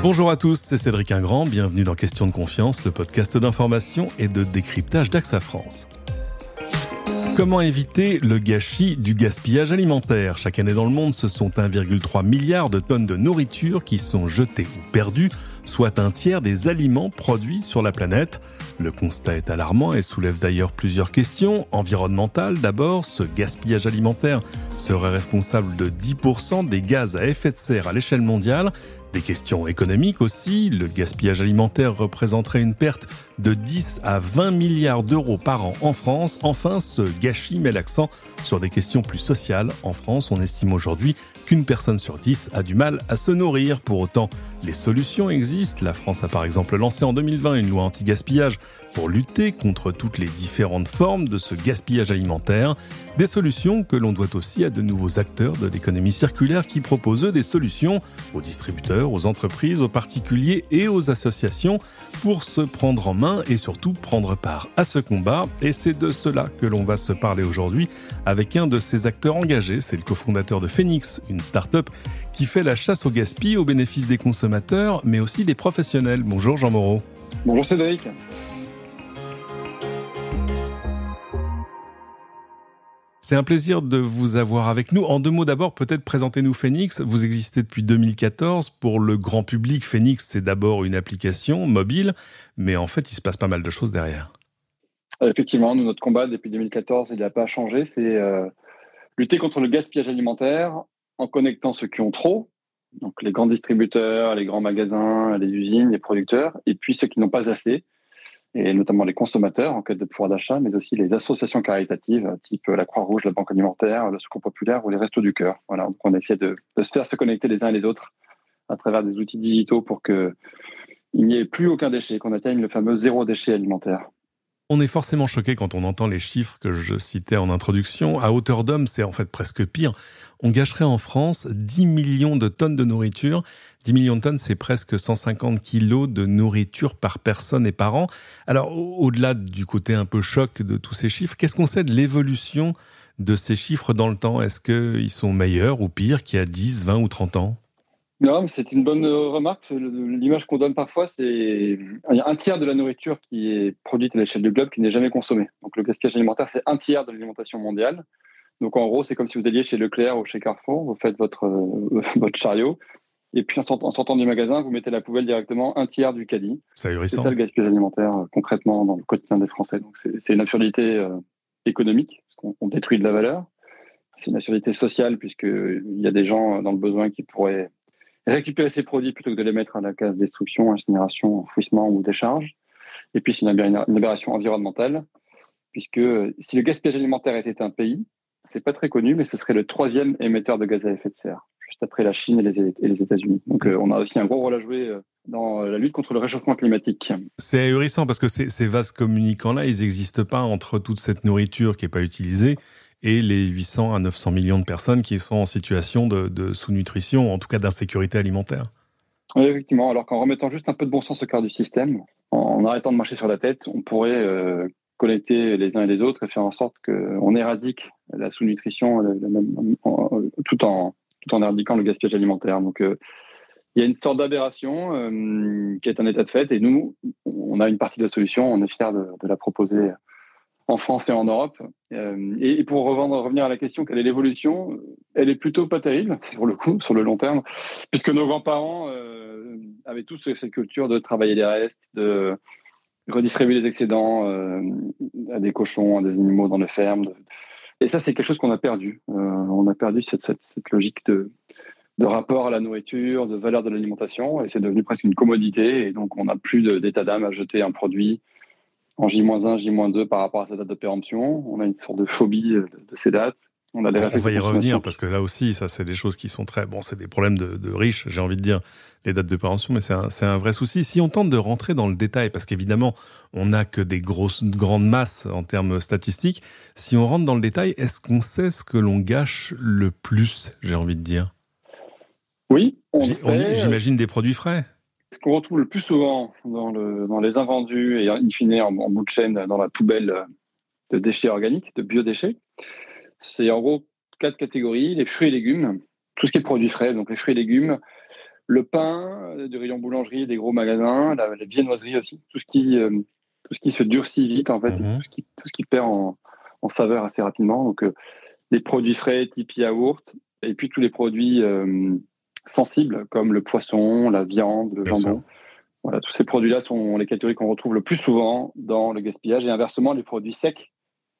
Bonjour à tous, c'est Cédric Ingrand, bienvenue dans Question de confiance, le podcast d'information et de décryptage d'AXA France. Comment éviter le gâchis du gaspillage alimentaire? Chaque année dans le monde, ce sont 1,3 milliard de tonnes de nourriture qui sont jetées ou perdues, soit un tiers des aliments produits sur la planète. Le constat est alarmant et soulève d'ailleurs plusieurs questions. Environnementales d'abord, ce gaspillage alimentaire serait responsable de 10% des gaz à effet de serre à l'échelle mondiale. Des questions économiques aussi, le gaspillage alimentaire représenterait une perte de 10 à 20 milliards d'euros par an en France. Enfin, ce gâchis met l'accent sur des questions plus sociales. En France, on estime aujourd'hui qu'une personne sur 10 a du mal à se nourrir. Pour autant, les solutions existent. La France a par exemple lancé en 2020 une loi anti-gaspillage pour lutter contre toutes les différentes formes de ce gaspillage alimentaire. Des solutions que l'on doit aussi à de nouveaux acteurs de l'économie circulaire qui proposent eux des solutions aux distributeurs, aux entreprises, aux particuliers et aux associations pour se prendre en main et surtout prendre part à ce combat. Et c'est de cela que l'on va se parler aujourd'hui avec un de ces acteurs engagés. C'est le cofondateur de Phoenix, une start-up qui fait la chasse au gaspillage au bénéfice des consommateurs, mais aussi des professionnels. Bonjour Jean Moreau. Bonjour Cédric. C'est un plaisir de vous avoir avec nous. En deux mots d'abord, peut-être présentez-nous Phoenix. Vous existez depuis 2014. Pour le grand public, Phoenix, c'est d'abord une application mobile, mais en fait, il se passe pas mal de choses derrière. Euh, effectivement, nous, notre combat depuis 2014, il n'a pas changé. C'est euh, lutter contre le gaspillage alimentaire en connectant ceux qui ont trop, donc les grands distributeurs, les grands magasins, les usines, les producteurs, et puis ceux qui n'ont pas assez, et notamment les consommateurs en quête de pouvoir d'achat, mais aussi les associations caritatives, type la Croix-Rouge, la Banque alimentaire, le Secours populaire ou les Restos du Cœur. Voilà, donc on essaie de, se faire se connecter les uns les autres à travers des outils digitaux pour qu'il n'y ait plus aucun déchet, qu'on atteigne le fameux zéro déchet alimentaire. On est forcément choqué quand on entend les chiffres que je citais en introduction. À hauteur d'homme, c'est en fait presque pire. On gâcherait en France 10 millions de tonnes de nourriture. 10 millions de tonnes, c'est presque 150 kilos de nourriture par personne et par an. Alors, au-delà du côté un peu choc de tous ces chiffres, qu'est-ce qu'on sait de l'évolution de ces chiffres dans le temps? Est-ce qu'ils sont meilleurs ou pires qu'il y a 10, 20 ou 30 ans? Non, c'est une bonne remarque. L'image qu'on donne parfois, c'est un tiers de la nourriture qui est produite à l'échelle du globe qui n'est jamais consommée. Donc le gaspillage alimentaire, c'est un tiers de l'alimentation mondiale. Donc en gros, c'est comme si vous alliez chez Leclerc ou chez Carrefour, vous faites votre, votre chariot, et puis en sortant, du magasin, vous mettez la poubelle directement un tiers du caddie. C'est ça le gaspillage alimentaire euh, concrètement dans le quotidien des Français. Donc c'est une absurdité euh, économique, parce qu'on détruit de la valeur. C'est une absurdité sociale, puisqu'il y a des gens dans le besoin qui pourraient récupérer ces produits plutôt que de les mettre à la case destruction, incinération, enfouissement ou décharge. Et puis, c'est une, aberration environnementale, puisque si le gaspillage alimentaire était un pays, c'est pas très connu, mais ce serait le troisième émetteur de gaz à effet de serre, juste après la Chine et les, États-Unis. Donc, euh, on a aussi un gros rôle à jouer euh, dans la lutte contre le réchauffement climatique. C'est ahurissant parce que ces, ces vases communicants-là, ils n'existent pas entre toute cette nourriture qui n'est pas utilisée et les 800 à 900 millions de personnes qui sont en situation de, sous-nutrition, en tout cas d'insécurité alimentaire. Oui, effectivement. Alors qu'en remettant juste un peu de bon sens au cœur du système, en arrêtant de marcher sur la tête, on pourrait euh, connecter les uns et les autres et faire en sorte qu'on éradique la sous-nutrition tout en, tout en éradiquant le gaspillage alimentaire. Donc, euh, il y a une sorte d'aberration euh, qui est un état de fait et nous, on a une partie de la solution, on est fiers de la proposer en France et en Europe. Euh, et pour revenir à la question, quelle est l'évolution Elle est plutôt pas terrible, le coup, sur le long terme, puisque nos grands-parents euh, avaient tous cette culture de travailler les restes, de redistribuer les excédents euh, à des cochons, à des animaux dans les fermes. Et ça, c'est quelque chose qu'on a perdu. on a perdu cette, cette, logique de, de, rapport à la nourriture, de valeur de l'alimentation, et c'est devenu presque une commodité. Et donc, on n'a plus d'état d'âme à jeter un produit en J-1, J-2 par rapport à sa date de péremption. On a une sorte de phobie de, ces dates. On, a on va y revenir parce que là aussi, ça, c'est des choses qui sont très. Bon, c'est des problèmes de, riches, j'ai envie de dire, les dates de péremption, mais c'est un, un, vrai souci. Si on tente de rentrer dans le détail, parce qu'évidemment, on n'a que des grosses, grandes masses en termes statistiques, si on rentre dans le détail, est-ce qu'on sait ce que l'on gâche le plus, j'ai envie de dire? Oui, on J'imagine des produits frais. Ce qu'on retrouve le plus souvent dans, le, dans, les invendus et in fine en, bout de chaîne dans la poubelle de déchets organiques, de biodéchets, c'est en gros quatre catégories les fruits et légumes, tout ce qui est produit frais, donc les fruits et légumes, le pain, du rayon boulangerie, des gros magasins, la, viennoiserie aussi, tout ce qui, tout ce qui se durcit vite en fait, mhm. tout, ce qui, tout, ce qui, perd en, en saveur assez rapidement. Donc des produits frais type yaourt, et puis tous les produits sensibles comme le poisson, la viande, le jambon. Voilà, tous ces produits-là sont les catégories qu'on retrouve le plus souvent dans le gaspillage. Et inversement, les produits secs,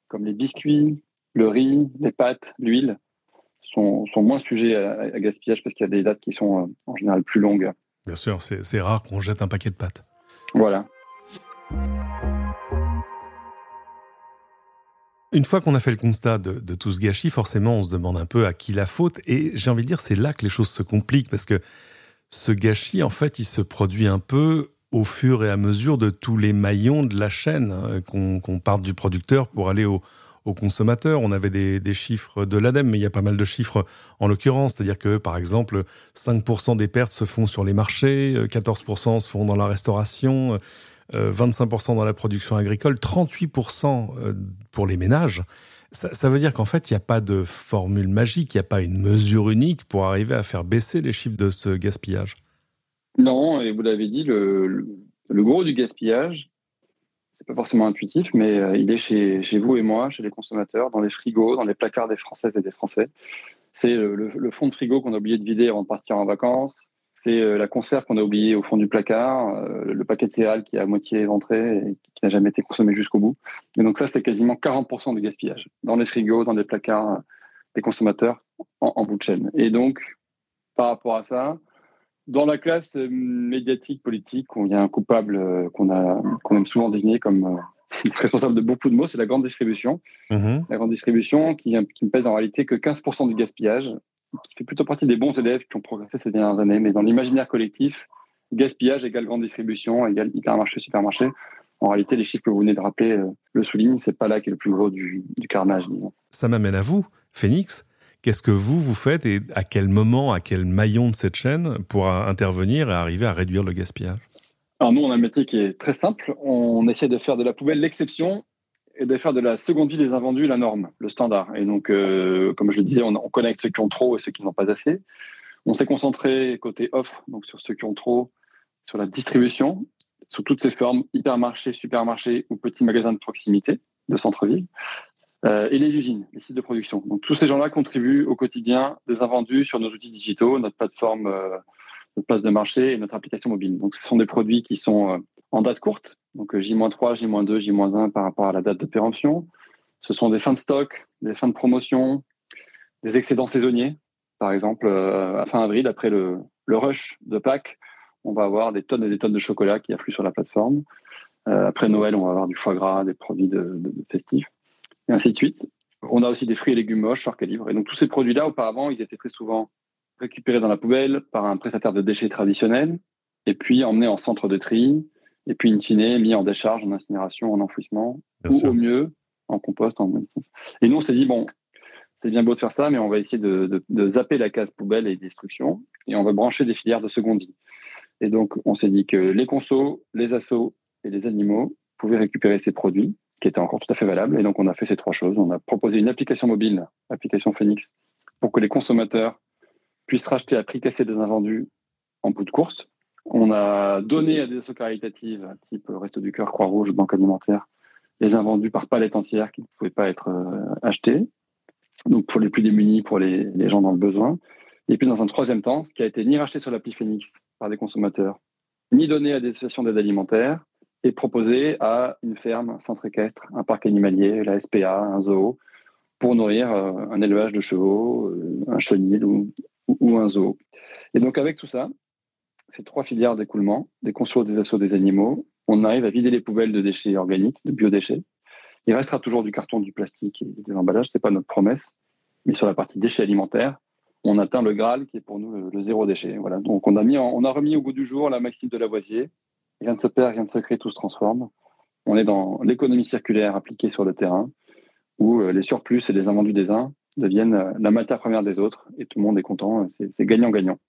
comme les biscuits, le riz, les pâtes, l'huile, sont, sont, moins sujets à, gaspillage parce qu'il y a des dates qui sont euh, en général plus longues. Bien sûr, c'est rare qu'on jette un paquet de pâtes. Voilà. Une fois qu'on a fait le constat de, tout ce gâchis, forcément, on se demande un peu à qui la faute. Et j'ai envie de dire, c'est là que les choses se compliquent parce que ce gâchis, en fait, il se produit un peu au fur et à mesure de tous les maillons de la chaîne, hein, qu'on parte du producteur pour aller au, consommateur. On avait des, chiffres de l'ADEME, mais il y a pas mal de chiffres en l'occurrence. C'est-à-dire que, par exemple, 5% des pertes se font sur les marchés, 14% se font dans la restauration, 25% dans la production agricole, 38% euh, pour les ménages. Ça, veut dire qu'en fait, il n'y a pas de formule magique, il n'y a pas une mesure unique pour arriver à faire baisser les chiffres de ce gaspillage. Non, et vous l'avez dit, le, gros du gaspillage, c'est pas forcément intuitif, mais euh, il est chez, chez, vous et moi, chez les consommateurs, dans les frigos, dans les placards des Françaises et des Français. C'est le, le, fond de frigo qu'on a oublié de vider avant de partir en vacances. C'est euh, la conserve qu'on a oubliée au fond du placard, euh, le paquet de céréales qui est à moitié éventré et qui n'a jamais été consommé jusqu'au bout. Et donc ça, c'est quasiment 40% du gaspillage dans les frigos, dans les placards des consommateurs en, bout de chaîne. Et donc, par rapport à ça, dans la classe médiatique politique, il y a un coupable euh, qu'on a qu'on aime souvent désigner comme responsable de beaucoup de mots, c'est la grande distribution. Mmh la grande distribution qui, qui ne pèse en réalité que 15% du gaspillage qui fait plutôt partie des bons élèves qui ont progressé ces dernières années. Mais dans l'imaginaire collectif, gaspillage égale grande distribution, égale hypermarché, supermarché. En réalité, les chiffres que vous venez de rappeler euh, le soulignent, c'est pas là qui est le plus gros du, carnage. Ça m'amène à vous, Phoenix. Qu'est-ce que vous, vous faites et à quel moment, à quel maillon de cette chaîne pour intervenir et arriver à réduire le gaspillage? Alors nous, on a un métier qui est très simple. On essaie de faire de la poubelle l'exception et de faire de la seconde vie des invendus la norme, le standard. Et donc, euh, comme je le disais, on, on, connecte ceux qui ont trop et ceux qui n'ont pas assez. On s'est concentré côté offre, donc sur ceux qui ont trop, sur la distribution, sous toutes ces formes, hypermarchés, supermarchés ou petits magasins de proximité de centre-ville, euh, et les usines, les sites de production. Donc tous ces gens-là contribuent au quotidien des invendus sur nos outils digitaux, notre plateforme, euh, notre place de marché et notre application mobile. Donc ce sont des produits qui sont en date courte, donc J-3, J-2, J-1 par rapport à la date de péremption. Ce sont des fins de stock, des fins de promotion, des excédents saisonniers. Par exemple, euh, à fin avril, après le, rush de Pâques, on va avoir des tonnes et des tonnes de chocolat qui affluent sur la plateforme. Euh, après Noël, on va avoir du foie gras, des produits de, festifs, et ainsi de suite. On a aussi des fruits et légumes moches sur calibre. Et donc tous ces produits-là, auparavant, ils étaient très souvent récupérés dans la poubelle par un prestataire de déchets traditionnel, et puis emmenés en centre de tri, et puis in fine mis en décharge, en incinération, en enfouissement, ou au mieux en compost. En... Et nous, on s'est dit, bon, c'est bien beau de faire ça, mais on va essayer de, zapper la case poubelle et destruction, et on va brancher des filières de seconde vie. Et donc, on s'est dit que les consos, les assos et les animaux pouvaient récupérer ces produits, qui étaient encore tout à fait valables. Et donc, on a fait ces trois choses. On a proposé une application mobile, application Phoenix, pour que les consommateurs puissent racheter à prix cassé des invendus en bout de course, on a donné à des associations caritatives, type Resto du Cœur, Croix-Rouge, Banque Alimentaire, les invendus par palette entière qui ne pouvaient pas être euh, achetés. Donc pour les plus démunis, pour les, gens dans le besoin. Et puis dans un troisième temps, ce qui a été ni racheté sur l'appli Phoenix par des consommateurs, ni donné à des associations d'aide alimentaire, et proposé à une ferme, un centre équestre, un parc animalier, la SPA, un zoo, pour nourrir euh, un élevage de chevaux, euh, un chenil ou, ou, un zoo. Et donc avec tout ça, ces trois filières d'écoulement, des consos, des assauts, des animaux, on arrive à vider les poubelles de déchets organiques, de biodéchets. Il restera toujours du carton, du plastique et des emballages, c'est pas notre promesse. Mais sur la partie déchets alimentaires, on atteint le Graal qui est pour nous le, zéro déchet. Donc on a, mis on a remis au goût du jour la maxime de Lavoisier. Rien ne se perd, rien ne se crée, tout se transforme. On est dans l'économie circulaire appliquée sur le terrain, où euh, les surplus et les invendus des uns deviennent euh, la matière première des autres, et tout le monde est content. C'est gagnant-gagnant.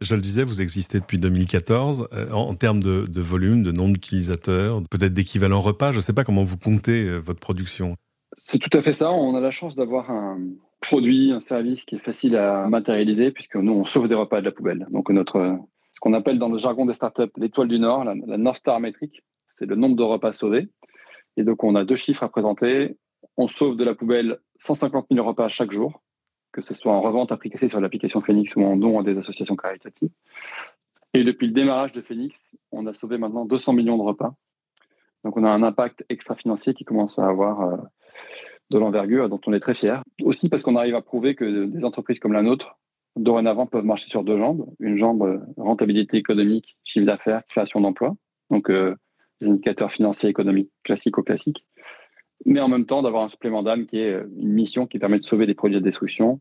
Je le disais, vous existez depuis 2014. Euh, en, termes de, volume, de nombre d'utilisateurs, peut-être d'équivalent repas, je ne sais pas comment vous comptez euh, votre production. C'est tout à fait ça. On a la chance d'avoir un, produit, un service qui est facile à matérialiser puisque nous, on sauve des repas de la poubelle. Donc, notre, ce qu'on appelle dans le jargon des startups l'étoile du Nord, la, North Star métrique, c'est le nombre de repas sauvés. Et donc, on a deux chiffres à présenter. On sauve de la poubelle 150 000 repas chaque jour, que ce soit en revente appliquée sur l'application Phoenix ou en don à des associations caritatives. Et depuis le démarrage de Phoenix, on a sauvé maintenant 200 millions de repas. Donc, on a un impact extra-financier qui commence à avoir euh, de l'envergure dont on est très fier. Aussi parce qu'on arrive à prouver que des entreprises comme la nôtre, dorénavant, peuvent marcher sur deux jambes. Une jambe, euh, rentabilité économique, chiffre d'affaires, création d'emplois. Donc, euh, des indicateurs financiers économiques classico-classiques. Mais en même temps, d'avoir un supplément d'âme qui est euh, une mission qui permet de sauver des produits de destruction,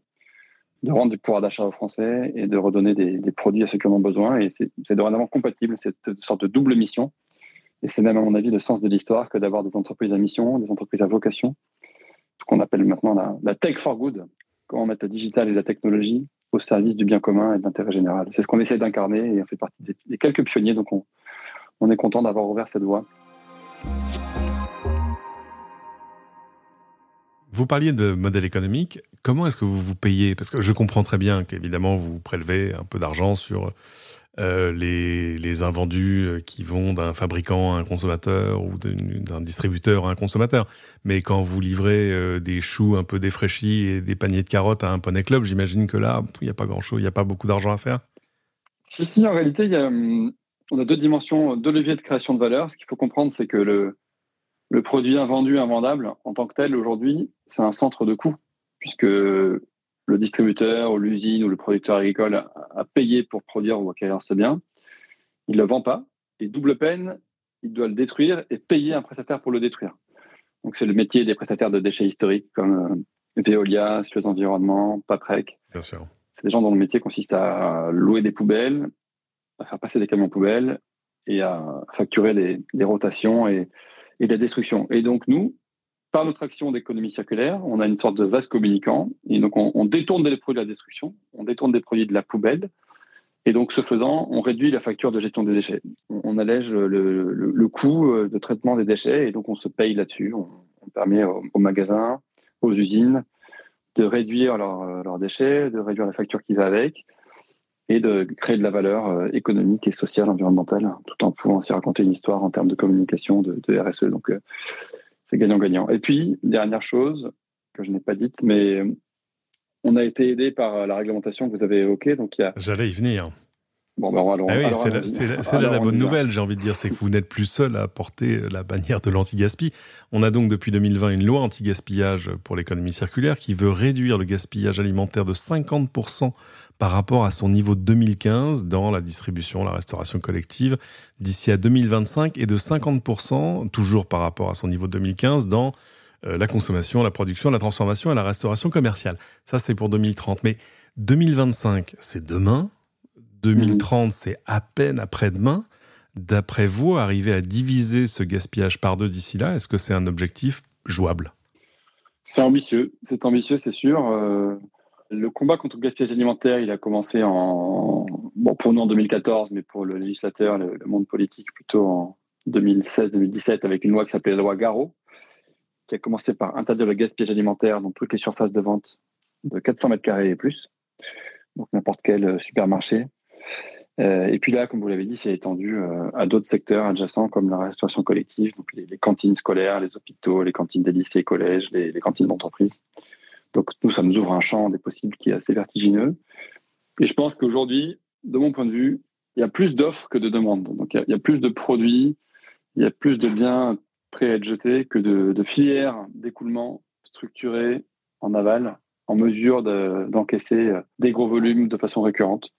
de rendre du pouvoir d'achat aux Français et de redonner des, produits à ceux qui en ont besoin. Et c'est dorénavant compatible, cette sorte de double mission. Et c'est même, à mon avis, le sens de l'histoire que d'avoir des entreprises à mission, des entreprises à vocation, ce qu'on appelle maintenant la, tech for good, comment mettre la digital et la technologie au service du bien commun et de l'intérêt général. C'est ce qu'on essaie d'incarner et on fait partie des, quelques pionniers, donc on, on est content d'avoir ouvert cette voie. Vous parliez de modèle économique. Comment est-ce que vous vous payez? Parce que je comprends très bien qu'évidemment, vous prélevez un peu d'argent sur euh, les, invendus euh, qui vont d'un fabricant à un consommateur ou d'un distributeur à un consommateur. Mais quand vous livrez euh, des choux un peu défraîchis et des paniers de carottes à un poney club, j'imagine que là, il n'y a pas grand-chose, il n'y a pas beaucoup d'argent à faire. Si, si, en réalité, hum, on a deux dimensions, deux leviers de création de valeur. Ce qu'il faut comprendre, c'est que le, le produit invendu, invendable, en tant que tel, aujourd'hui, c'est un centre de coût, puisque le distributeur ou l'usine ou le producteur agricole a, payé pour produire ou acquérir ce bien. Il ne le vend pas. Et double peine, il doit le détruire et payer un prestataire pour le détruire. Donc c'est le métier des prestataires de déchets historiques comme euh, Veolia, Suez Environnement, Paprec. Bien sûr. C'est des gens dont le métier consiste à louer des poubelles, à faire passer des camions poubelles et à facturer des, rotations et, et de la destruction. Et donc nous, par notre action d'économie circulaire, on a une sorte de vase communicant. Et donc, on, détourne des produits de la destruction, on détourne des produits de la poubelle. Et donc, ce faisant, on réduit la facture de gestion des déchets. On, allège le, coût euh, de traitement des déchets et donc on se paye là-dessus. On, permet aux, magasins, aux usines de réduire leurs déchets, de réduire la facture qui va avec et de créer de la valeur euh, économique et sociale, environnementale, tout en pouvant aussi raconter une histoire en termes de communication, de, RSE. Donc, euh, c'est gagnant-gagnant. Et puis, dernière chose que je n'ai pas dite, mais on a été aidé par la réglementation que vous avez évoquée. Donc, il J'allais y venir. Bon, ben alors, ah oui, c'est là la bonne nouvelle, j'ai envie de dire, c'est que vous n'êtes plus seul à porter la bannière de l'anti-gaspi. On a donc depuis 2020 une loi anti-gaspillage pour l'économie circulaire qui veut réduire le gaspillage alimentaire de 50% par rapport à son niveau de 2015 dans la distribution, la restauration collective d'ici à 2025 et de 50% toujours par rapport à son niveau de 2015 dans euh, la consommation, la production, la transformation et la restauration commerciale. Ça, c'est pour 2030. Mais 2025, c'est demain. 2030, c'est à peine après-demain. D'après vous, arriver à diviser ce gaspillage par deux d'ici là, est-ce que c'est un objectif jouable? C'est ambitieux. C'est ambitieux, c'est sûr. Euh, le combat contre le gaspillage alimentaire, il a commencé en, bon, pour nous en 2014, mais pour le législateur, le, monde politique, plutôt en 2016-2017, avec une loi qui s'appelait la loi Garot, qui a commencé par interdire le gaspillage alimentaire dans toutes les surfaces de vente de 400 mètres carrés et plus, donc n'importe quel euh, supermarché. Euh, et puis là, comme vous l'avez dit, c'est étendu euh, à d'autres secteurs adjacents comme la restauration collective, donc les, cantines scolaires, les hôpitaux, les cantines des lycées, collèges, les, les cantines d'entreprise. Donc nous, ça nous ouvre un champ des possibles qui est assez vertigineux. Et je pense qu'aujourd'hui, de mon point de vue, il y a plus d'offres que de demandes. Donc il y, a, plus de produits, il y a plus de biens prêts à être jetés que de, filières d'écoulement structurées en aval, en mesure d'encaisser des gros volumes de façon récurrente.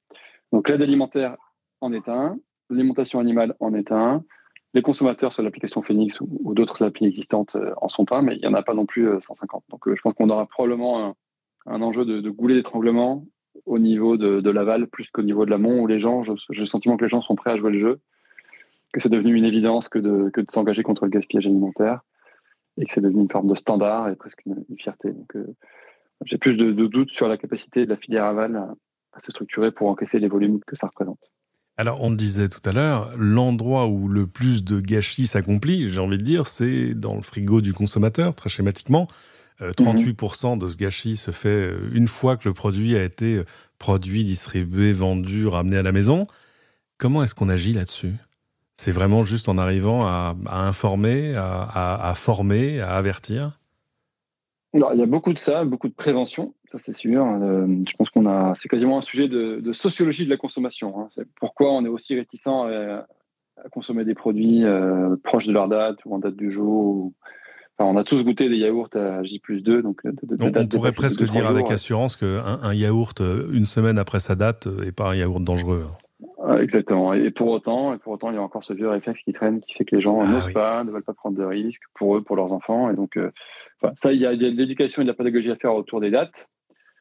Donc l'aide alimentaire en est un, l'alimentation animale en est un, les consommateurs sur l'application Phoenix ou, d'autres applis existantes euh, en sont un, mais il n'y en a pas non plus 150. Euh, Donc euh, je pense qu'on aura probablement un, enjeu de, goulet d'étranglement au niveau de, l'aval plus qu'au niveau de l'amont, où les gens, j'ai le sentiment que les gens sont prêts à jouer le jeu, que c'est devenu une évidence que de, que de s'engager contre le gaspillage alimentaire, et que c'est devenu une forme de standard et presque une, fierté. Donc j'ai plus de, doutes sur la capacité de la filière aval à se structurer pour encaisser les volumes que ça représente. Alors, on disait tout à l'heure, l'endroit où le plus de gâchis s'accomplit, j'ai envie de dire, c'est dans le frigo du consommateur, très schématiquement. 38% mhm. de ce gâchis se fait une fois que le produit a été produit, distribué, vendu, ramené à la maison. Comment est-ce qu'on agit là-dessus? C'est vraiment juste en arrivant à, informer, à, former, à avertir? Il y a beaucoup de ça, beaucoup de prévention, ça c'est sûr. Euh, je pense qu'on a, c'est quasiment un sujet de, sociologie de la consommation. Hein. C'est pourquoi on est aussi réticent à, consommer des produits euh, proches de leur date ou en date du jour. on a tous goûté des yaourts à J 2, donc, on pourrait presque dire avec assurance qu'un un yaourt euh, une semaine après sa date n'est pas un yaourt dangereux. Hein. Ah, exactement. Et pour autant, et pour autant, il y a encore ce vieux réflexe qui traîne, qui fait que les gens ah n'osent pas, ne veulent pas prendre de risques pour eux, pour leurs enfants. Et donc, euh, ça, il y, a, de l'éducation et de la pédagogie à faire autour des dates.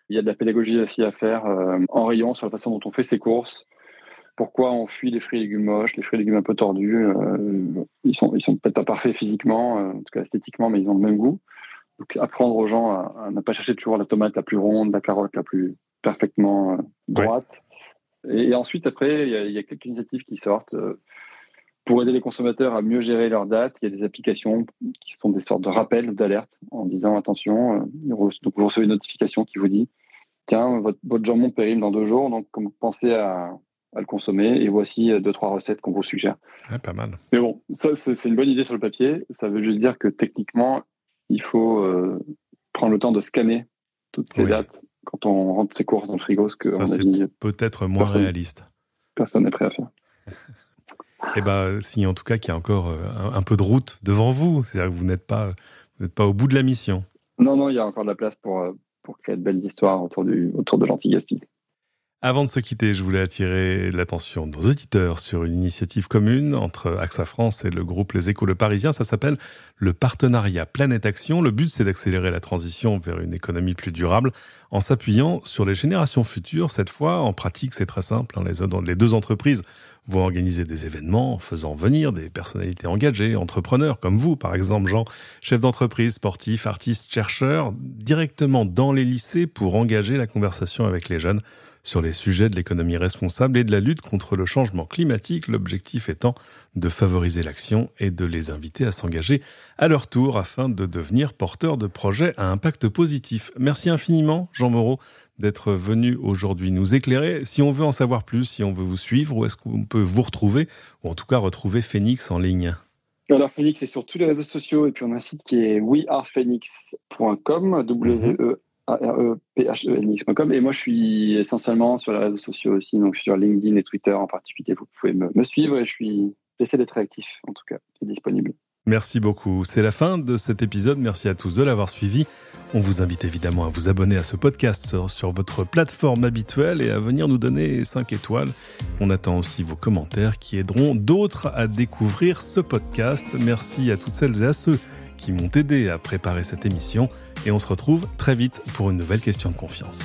Il y a de la pédagogie aussi à faire euh, en rayon sur la façon dont on fait ses courses. Pourquoi on fuit les fruits et légumes moches, les fruits et légumes un peu tordus. Euh, ils sont, ils sont peut-être pas parfaits physiquement, en tout cas esthétiquement, mais ils ont le même goût. Donc, apprendre aux gens à, ne pas chercher toujours la tomate la plus ronde, la carotte la plus parfaitement droite. Et, ensuite, après, il y, a, quelques initiatives qui sortent euh, pour aider les consommateurs à mieux gérer leurs dates. Il y a des applications qui sont des sortes de rappels ou d'alertes en disant attention, euh, donc vous recevez une notification qui vous dit tiens, votre, jambon périme dans deux jours, donc pensez à, à le consommer et voici deux, trois recettes qu'on vous suggère. pas mal. Mais bon, ça, c'est une bonne idée sur le papier. Ça veut juste dire que techniquement, il faut euh, prendre le temps de scanner toutes ces dates quand on rentre ses courses dans le frigo, ce que ça c'est peut-être moins réaliste. Personne n'est prêt à faire. Eh bien, si en tout cas qu'il y a encore euh, un, peu de route devant vous, c'est-à-dire que vous n'êtes pas, pas au bout de la mission. Non, non, il y a encore de la place pour, euh, pour créer de belles histoires autour, du, autour de l'anti-gaspi. Avant de se quitter, je voulais attirer l'attention de nos auditeurs sur une initiative commune entre AXA France et le groupe Les Échos Le Parisien. Ça s'appelle le partenariat Planète Action. Le but, c'est d'accélérer la transition vers une économie plus durable en s'appuyant sur les générations futures. Cette fois, en pratique, c'est très simple. Hein. Les deux entreprises vont organiser des événements en faisant venir des personnalités engagées, entrepreneurs comme vous, par exemple, Jean, chef d'entreprise, sportif, artiste, chercheur, directement dans les lycées pour engager la conversation avec les jeunes sur les sujets de l'économie responsable et de la lutte contre le changement climatique, l'objectif étant de favoriser l'action et de les inviter à s'engager à leur tour afin de devenir porteurs de projets à impact positif. Merci infiniment, Jean Moreau, d'être venu aujourd'hui nous éclairer. Si on veut en savoir plus, si on veut vous suivre, où est-ce qu'on peut vous retrouver, ou en tout cas retrouver Phoenix en ligne alors Phoenix est sur tous les réseaux sociaux et puis on a un site qui est wearephoenix.com, w e A-R-E-P-H-E-N-X.com. Et moi, je suis essentiellement sur les réseaux sociaux aussi, donc sur LinkedIn et Twitter en particulier. Vous pouvez me, suivre et je suis, j'essaie d'être réactif, en tout cas, et disponible. Merci beaucoup. C'est la fin de cet épisode. Merci à tous de l'avoir suivi. On vous invite évidemment à vous abonner à ce podcast sur, sur, votre plateforme habituelle et à venir nous donner 5 étoiles. On attend aussi vos commentaires qui aideront d'autres à découvrir ce podcast. Merci à toutes celles et à ceux qui m'ont aidé à préparer cette émission et on se retrouve très vite pour une nouvelle question de confiance.